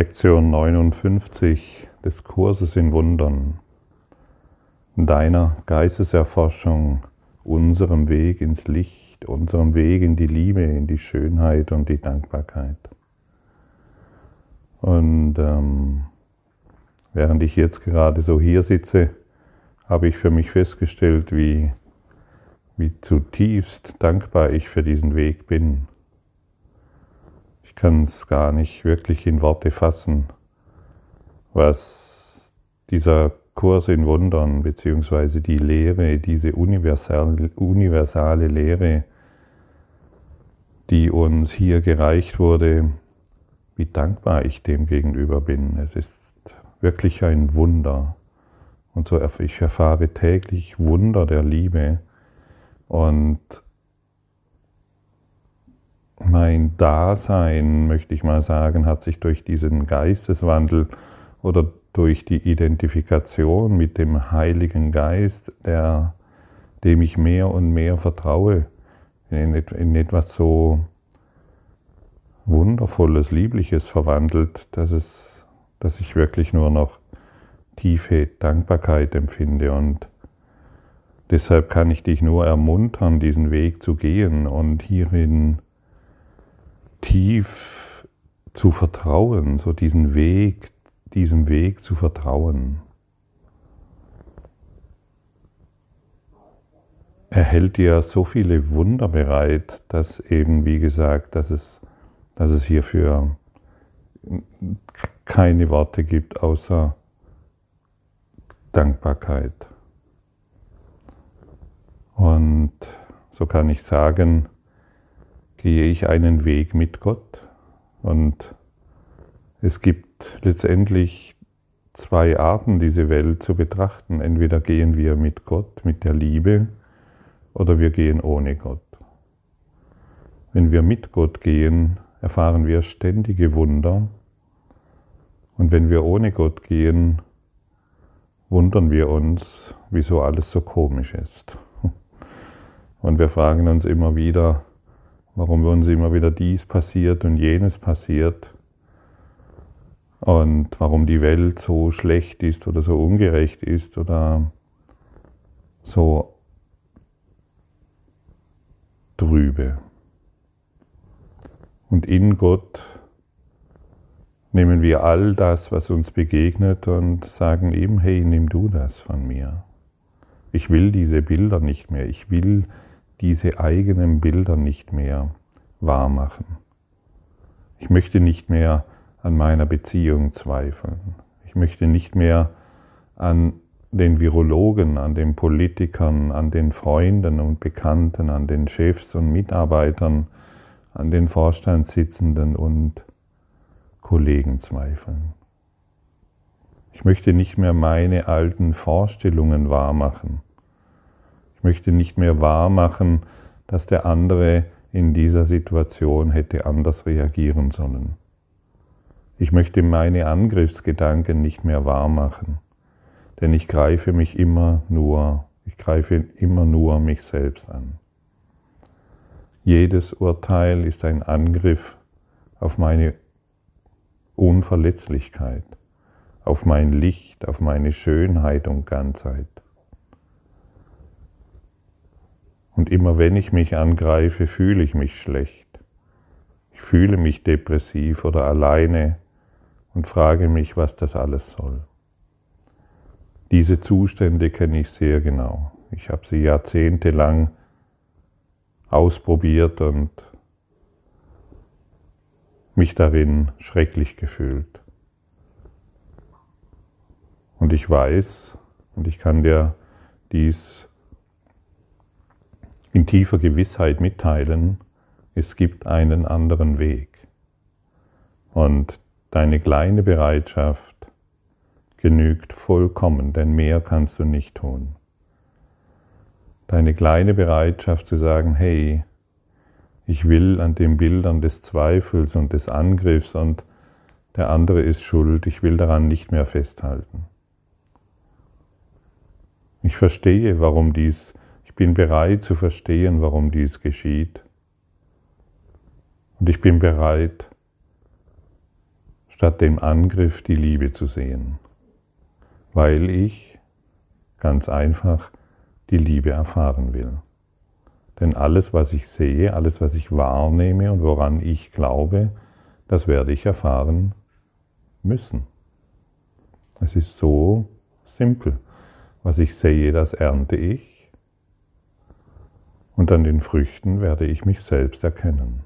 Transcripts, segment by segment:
Lektion 59 des Kurses in Wundern, deiner Geisteserforschung, unserem Weg ins Licht, unserem Weg in die Liebe, in die Schönheit und die Dankbarkeit. Und ähm, während ich jetzt gerade so hier sitze, habe ich für mich festgestellt, wie, wie zutiefst dankbar ich für diesen Weg bin kann es gar nicht wirklich in Worte fassen, was dieser Kurs in Wundern, beziehungsweise die Lehre, diese universale, universale Lehre, die uns hier gereicht wurde, wie dankbar ich dem gegenüber bin. Es ist wirklich ein Wunder. Und so ich erfahre täglich Wunder der Liebe. Und mein Dasein, möchte ich mal sagen, hat sich durch diesen Geisteswandel oder durch die Identifikation mit dem Heiligen Geist, der, dem ich mehr und mehr vertraue, in, in etwas so Wundervolles, Liebliches verwandelt, dass, es, dass ich wirklich nur noch tiefe Dankbarkeit empfinde. Und deshalb kann ich dich nur ermuntern, diesen Weg zu gehen und hierin tief zu vertrauen, so diesen Weg, diesem Weg zu vertrauen. Er hält dir so viele Wunder bereit, dass eben, wie gesagt, dass es, dass es hierfür keine Worte gibt außer Dankbarkeit. Und so kann ich sagen, gehe ich einen Weg mit Gott. Und es gibt letztendlich zwei Arten, diese Welt zu betrachten. Entweder gehen wir mit Gott, mit der Liebe, oder wir gehen ohne Gott. Wenn wir mit Gott gehen, erfahren wir ständige Wunder. Und wenn wir ohne Gott gehen, wundern wir uns, wieso alles so komisch ist. Und wir fragen uns immer wieder, warum uns immer wieder dies passiert und jenes passiert und warum die Welt so schlecht ist oder so ungerecht ist oder so trübe. Und in Gott nehmen wir all das, was uns begegnet und sagen ihm, hey, nimm du das von mir. Ich will diese Bilder nicht mehr. Ich will diese eigenen Bilder nicht mehr wahr machen. Ich möchte nicht mehr an meiner Beziehung zweifeln. Ich möchte nicht mehr an den Virologen, an den Politikern, an den Freunden und Bekannten, an den Chefs und Mitarbeitern, an den Vorstandssitzenden und Kollegen zweifeln. Ich möchte nicht mehr meine alten Vorstellungen wahrmachen. Ich möchte nicht mehr wahrmachen, dass der andere in dieser Situation hätte anders reagieren sollen. Ich möchte meine Angriffsgedanken nicht mehr wahrmachen, denn ich greife mich immer nur, ich greife immer nur mich selbst an. Jedes Urteil ist ein Angriff auf meine Unverletzlichkeit, auf mein Licht, auf meine Schönheit und Ganzheit. Und immer wenn ich mich angreife, fühle ich mich schlecht. Ich fühle mich depressiv oder alleine und frage mich, was das alles soll. Diese Zustände kenne ich sehr genau. Ich habe sie jahrzehntelang ausprobiert und mich darin schrecklich gefühlt. Und ich weiß, und ich kann dir dies in tiefer Gewissheit mitteilen, es gibt einen anderen Weg. Und deine kleine Bereitschaft genügt vollkommen, denn mehr kannst du nicht tun. Deine kleine Bereitschaft zu sagen, hey, ich will an den Bildern des Zweifels und des Angriffs und der andere ist schuld, ich will daran nicht mehr festhalten. Ich verstehe, warum dies bin bereit zu verstehen, warum dies geschieht. Und ich bin bereit, statt dem Angriff die Liebe zu sehen, weil ich ganz einfach die Liebe erfahren will. Denn alles, was ich sehe, alles, was ich wahrnehme und woran ich glaube, das werde ich erfahren müssen. Es ist so simpel. Was ich sehe, das ernte ich. Und an den Früchten werde ich mich selbst erkennen.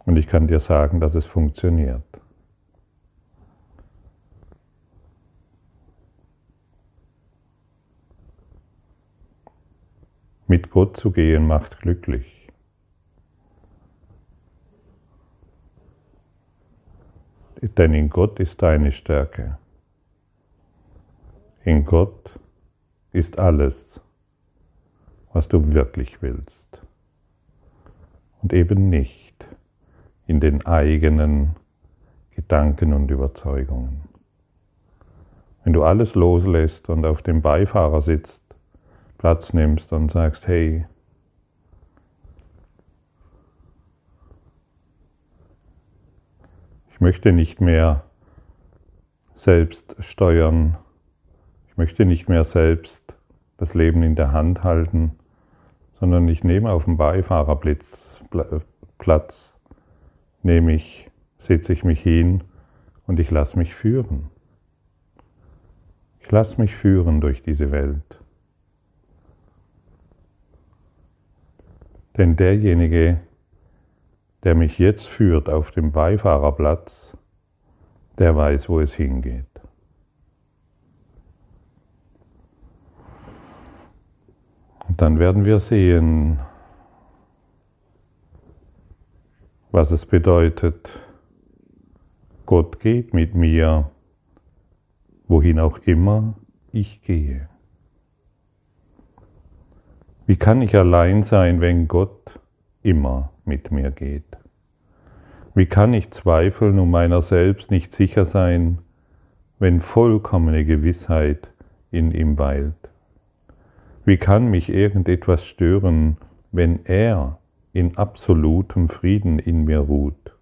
Und ich kann dir sagen, dass es funktioniert. Mit Gott zu gehen macht glücklich. Denn in Gott ist deine Stärke. In Gott ist alles, was du wirklich willst. Und eben nicht in den eigenen Gedanken und Überzeugungen. Wenn du alles loslässt und auf dem Beifahrersitz Platz nimmst und sagst, hey, ich möchte nicht mehr selbst steuern, möchte nicht mehr selbst das Leben in der Hand halten, sondern ich nehme auf dem Beifahrerplatz, Platz, nehme ich, setze ich mich hin und ich lasse mich führen. Ich lasse mich führen durch diese Welt. Denn derjenige, der mich jetzt führt auf dem Beifahrerplatz, der weiß, wo es hingeht. Und dann werden wir sehen, was es bedeutet, Gott geht mit mir, wohin auch immer ich gehe. Wie kann ich allein sein, wenn Gott immer mit mir geht? Wie kann ich zweifeln um meiner selbst nicht sicher sein, wenn vollkommene Gewissheit in ihm weilt? Wie kann mich irgendetwas stören, wenn er in absolutem Frieden in mir ruht?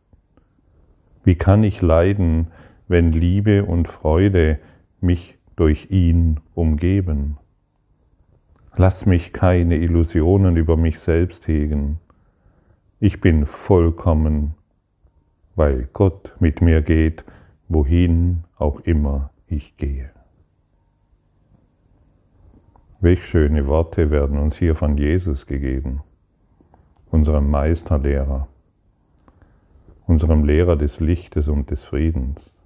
Wie kann ich leiden, wenn Liebe und Freude mich durch ihn umgeben? Lass mich keine Illusionen über mich selbst hegen. Ich bin vollkommen, weil Gott mit mir geht, wohin auch immer ich gehe. Welch schöne Worte werden uns hier von Jesus gegeben, unserem Meisterlehrer, unserem Lehrer des Lichtes und des Friedens.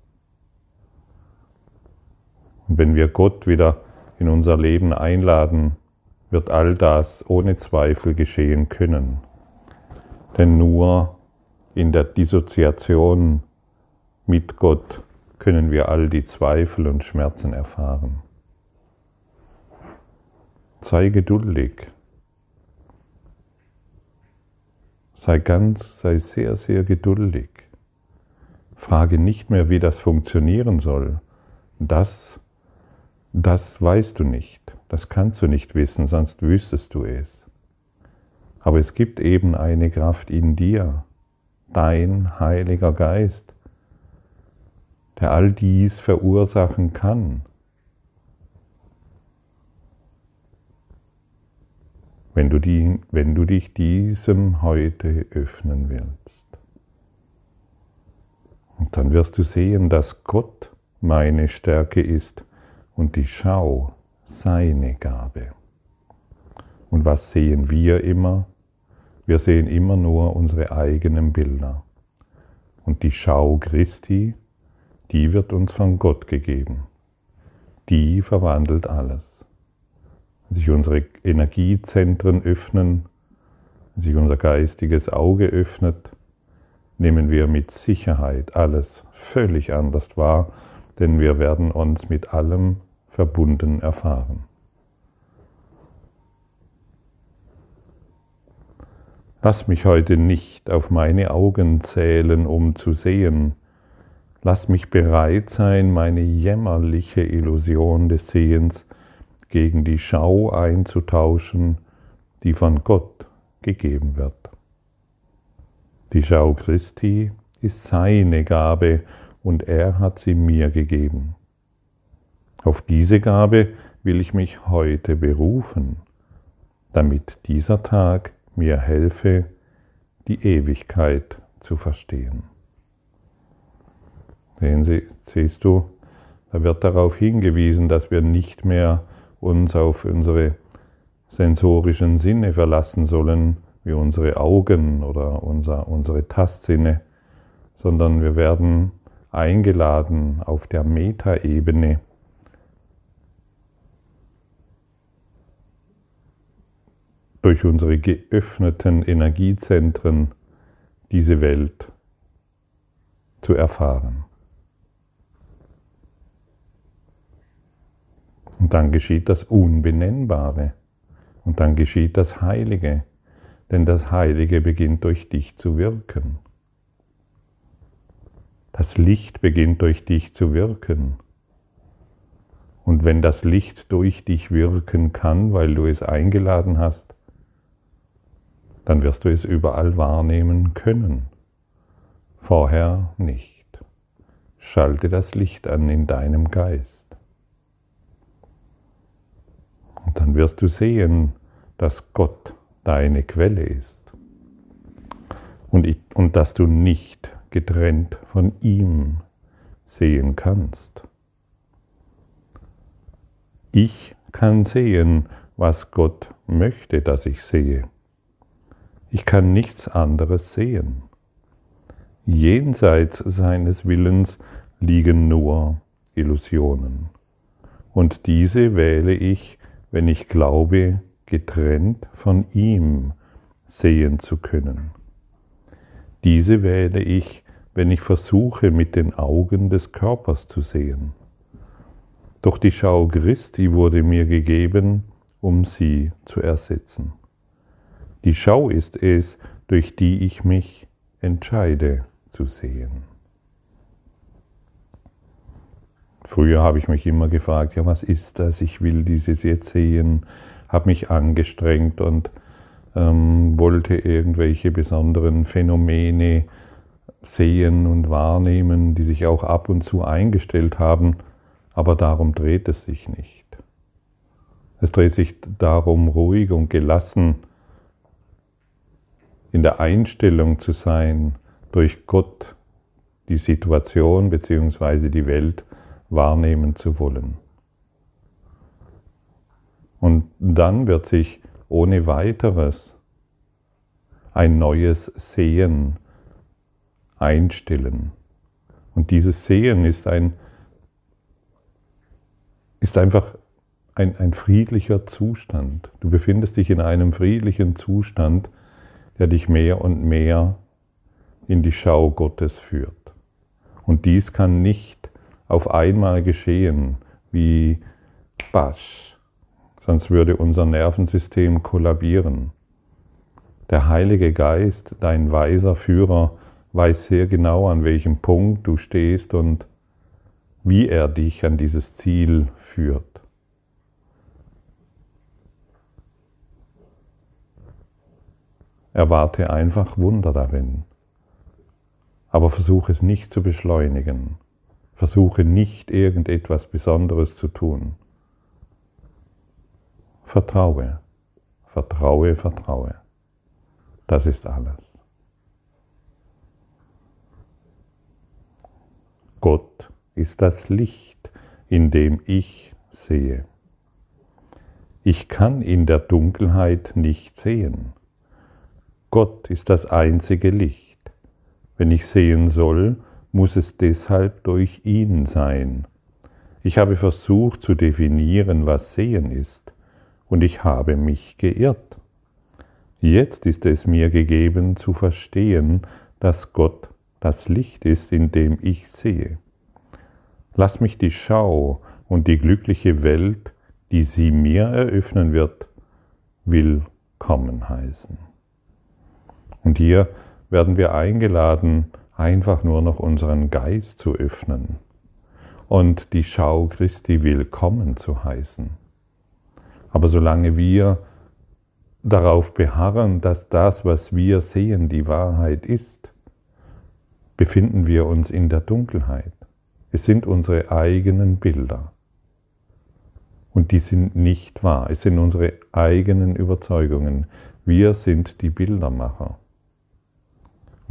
Und wenn wir Gott wieder in unser Leben einladen, wird all das ohne Zweifel geschehen können. Denn nur in der Dissoziation mit Gott können wir all die Zweifel und Schmerzen erfahren. Sei geduldig. Sei ganz, sei sehr, sehr geduldig. Frage nicht mehr, wie das funktionieren soll. Das, das weißt du nicht. Das kannst du nicht wissen, sonst wüsstest du es. Aber es gibt eben eine Kraft in dir, dein Heiliger Geist, der all dies verursachen kann. Wenn du, die, wenn du dich diesem heute öffnen willst. Und dann wirst du sehen, dass Gott meine Stärke ist und die Schau seine Gabe. Und was sehen wir immer? Wir sehen immer nur unsere eigenen Bilder. Und die Schau Christi, die wird uns von Gott gegeben. Die verwandelt alles. Sich unsere Energiezentren öffnen, sich unser geistiges Auge öffnet, nehmen wir mit Sicherheit alles völlig anders wahr, denn wir werden uns mit allem verbunden erfahren. Lass mich heute nicht auf meine Augen zählen, um zu sehen. Lass mich bereit sein, meine jämmerliche Illusion des Sehens gegen die Schau einzutauschen, die von Gott gegeben wird. Die Schau Christi ist seine Gabe und er hat sie mir gegeben. Auf diese Gabe will ich mich heute berufen, damit dieser Tag mir helfe, die Ewigkeit zu verstehen. Sehen Sie, siehst du, da wird darauf hingewiesen, dass wir nicht mehr uns auf unsere sensorischen Sinne verlassen sollen, wie unsere Augen oder unser, unsere Tastsinne, sondern wir werden eingeladen auf der Metaebene durch unsere geöffneten Energiezentren diese Welt zu erfahren. Dann geschieht das Unbenennbare. Und dann geschieht das Heilige. Denn das Heilige beginnt durch dich zu wirken. Das Licht beginnt durch dich zu wirken. Und wenn das Licht durch dich wirken kann, weil du es eingeladen hast, dann wirst du es überall wahrnehmen können. Vorher nicht. Schalte das Licht an in deinem Geist. Und dann wirst du sehen, dass Gott deine Quelle ist. Und, ich, und dass du nicht getrennt von ihm sehen kannst. Ich kann sehen, was Gott möchte, dass ich sehe. Ich kann nichts anderes sehen. Jenseits seines Willens liegen nur Illusionen. Und diese wähle ich wenn ich glaube, getrennt von ihm sehen zu können. Diese wähle ich, wenn ich versuche, mit den Augen des Körpers zu sehen. Doch die Schau Christi wurde mir gegeben, um sie zu ersetzen. Die Schau ist es, durch die ich mich entscheide zu sehen. Früher habe ich mich immer gefragt, ja, was ist das? Ich will dieses jetzt sehen, habe mich angestrengt und ähm, wollte irgendwelche besonderen Phänomene sehen und wahrnehmen, die sich auch ab und zu eingestellt haben, aber darum dreht es sich nicht. Es dreht sich darum, ruhig und gelassen in der Einstellung zu sein, durch Gott die Situation bzw. die Welt wahrnehmen zu wollen. Und dann wird sich ohne weiteres ein neues Sehen einstellen. Und dieses Sehen ist ein ist einfach ein, ein friedlicher Zustand. Du befindest dich in einem friedlichen Zustand, der dich mehr und mehr in die Schau Gottes führt. Und dies kann nicht auf einmal geschehen, wie Basch, sonst würde unser Nervensystem kollabieren. Der Heilige Geist, dein weiser Führer, weiß sehr genau, an welchem Punkt du stehst und wie er dich an dieses Ziel führt. Erwarte einfach Wunder darin, aber versuche es nicht zu beschleunigen. Versuche nicht irgendetwas Besonderes zu tun. Vertraue, vertraue, vertraue. Das ist alles. Gott ist das Licht, in dem ich sehe. Ich kann in der Dunkelheit nicht sehen. Gott ist das einzige Licht. Wenn ich sehen soll, muss es deshalb durch ihn sein. Ich habe versucht zu definieren, was Sehen ist, und ich habe mich geirrt. Jetzt ist es mir gegeben zu verstehen, dass Gott das Licht ist, in dem ich sehe. Lass mich die Schau und die glückliche Welt, die sie mir eröffnen wird, willkommen heißen. Und hier werden wir eingeladen, einfach nur noch unseren Geist zu öffnen und die Schau Christi willkommen zu heißen. Aber solange wir darauf beharren, dass das, was wir sehen, die Wahrheit ist, befinden wir uns in der Dunkelheit. Es sind unsere eigenen Bilder. Und die sind nicht wahr. Es sind unsere eigenen Überzeugungen. Wir sind die Bildermacher.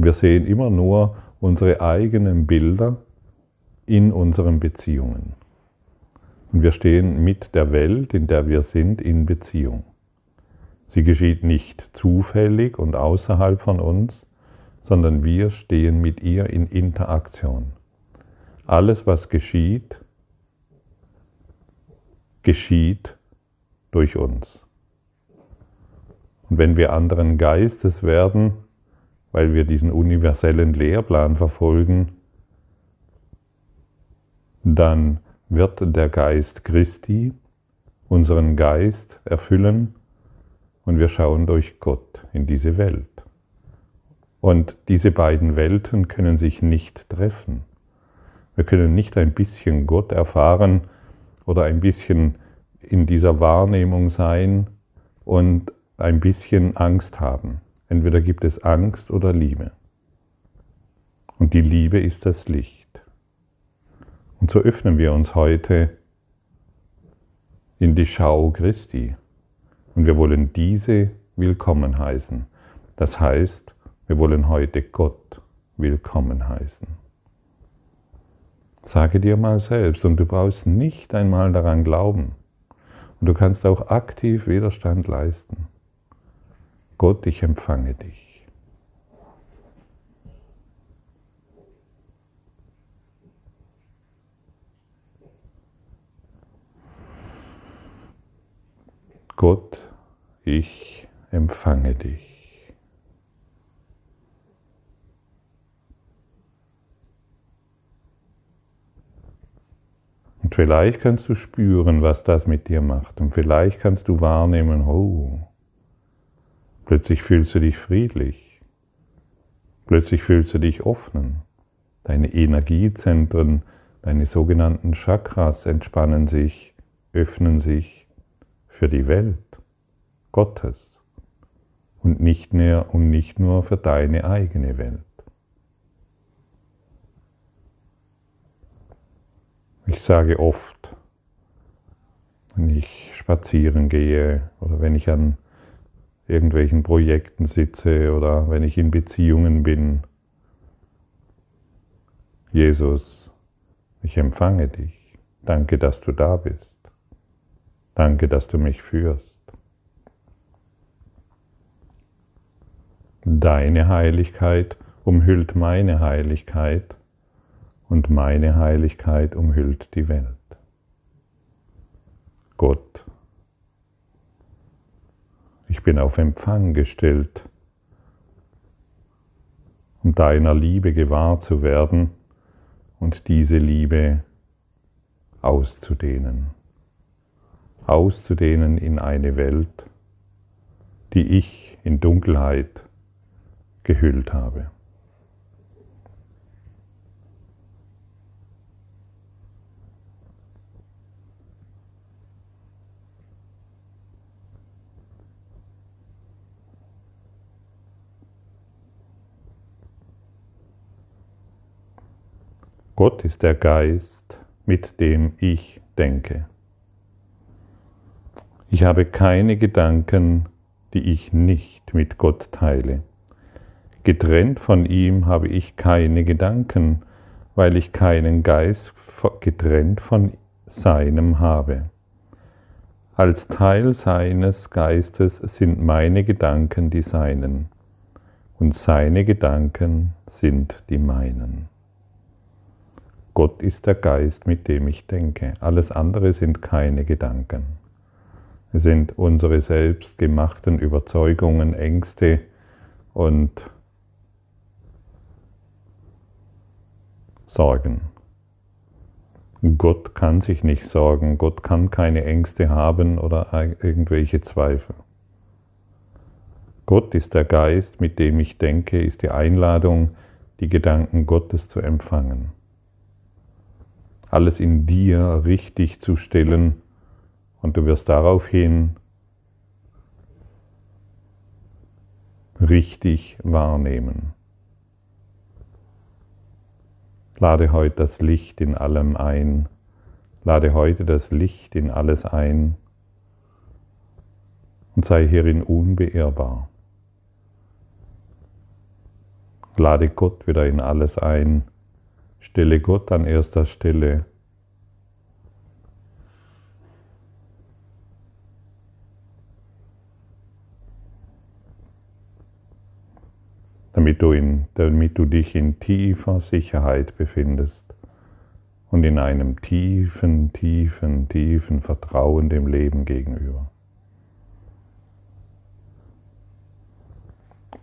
Wir sehen immer nur unsere eigenen Bilder in unseren Beziehungen. Und wir stehen mit der Welt, in der wir sind, in Beziehung. Sie geschieht nicht zufällig und außerhalb von uns, sondern wir stehen mit ihr in Interaktion. Alles, was geschieht, geschieht durch uns. Und wenn wir anderen Geistes werden, weil wir diesen universellen Lehrplan verfolgen, dann wird der Geist Christi unseren Geist erfüllen und wir schauen durch Gott in diese Welt. Und diese beiden Welten können sich nicht treffen. Wir können nicht ein bisschen Gott erfahren oder ein bisschen in dieser Wahrnehmung sein und ein bisschen Angst haben. Entweder gibt es Angst oder Liebe. Und die Liebe ist das Licht. Und so öffnen wir uns heute in die Schau Christi. Und wir wollen diese willkommen heißen. Das heißt, wir wollen heute Gott willkommen heißen. Sage dir mal selbst, und du brauchst nicht einmal daran glauben. Und du kannst auch aktiv Widerstand leisten. Gott, ich empfange dich. Gott, ich empfange dich. Und vielleicht kannst du spüren, was das mit dir macht. Und vielleicht kannst du wahrnehmen, oh, plötzlich fühlst du dich friedlich. Plötzlich fühlst du dich offen. Deine Energiezentren, deine sogenannten Chakras entspannen sich, öffnen sich für die Welt Gottes und nicht, mehr, und nicht nur für deine eigene Welt. Ich sage oft, wenn ich spazieren gehe oder wenn ich an irgendwelchen Projekten sitze oder wenn ich in Beziehungen bin, Jesus, ich empfange dich. Danke, dass du da bist. Danke, dass du mich führst. Deine Heiligkeit umhüllt meine Heiligkeit und meine Heiligkeit umhüllt die Welt. Gott, ich bin auf Empfang gestellt, um deiner Liebe gewahr zu werden und diese Liebe auszudehnen auszudehnen in eine Welt, die ich in Dunkelheit gehüllt habe. Gott ist der Geist, mit dem ich denke. Ich habe keine Gedanken, die ich nicht mit Gott teile. Getrennt von ihm habe ich keine Gedanken, weil ich keinen Geist getrennt von seinem habe. Als Teil seines Geistes sind meine Gedanken die seinen und seine Gedanken sind die meinen. Gott ist der Geist, mit dem ich denke. Alles andere sind keine Gedanken sind unsere selbstgemachten Überzeugungen, Ängste und Sorgen. Gott kann sich nicht sorgen, Gott kann keine Ängste haben oder irgendwelche Zweifel. Gott ist der Geist, mit dem ich denke, ist die Einladung, die Gedanken Gottes zu empfangen. Alles in dir richtig zu stellen und du wirst daraufhin richtig wahrnehmen. Lade heute das Licht in allem ein. Lade heute das Licht in alles ein und sei hierin unbeirrbar. Lade Gott wieder in alles ein. Stelle Gott an erster Stelle. Damit du, in, damit du dich in tiefer Sicherheit befindest und in einem tiefen, tiefen, tiefen Vertrauen dem Leben gegenüber.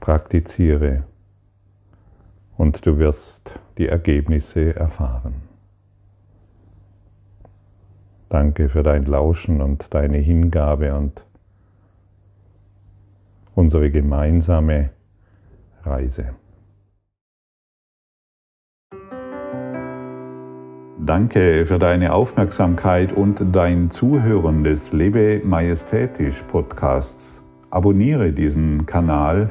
Praktiziere und du wirst die Ergebnisse erfahren. Danke für dein Lauschen und deine Hingabe und unsere gemeinsame Reise. Danke für deine Aufmerksamkeit und dein Zuhören des Lebe Majestätisch Podcasts. Abonniere diesen Kanal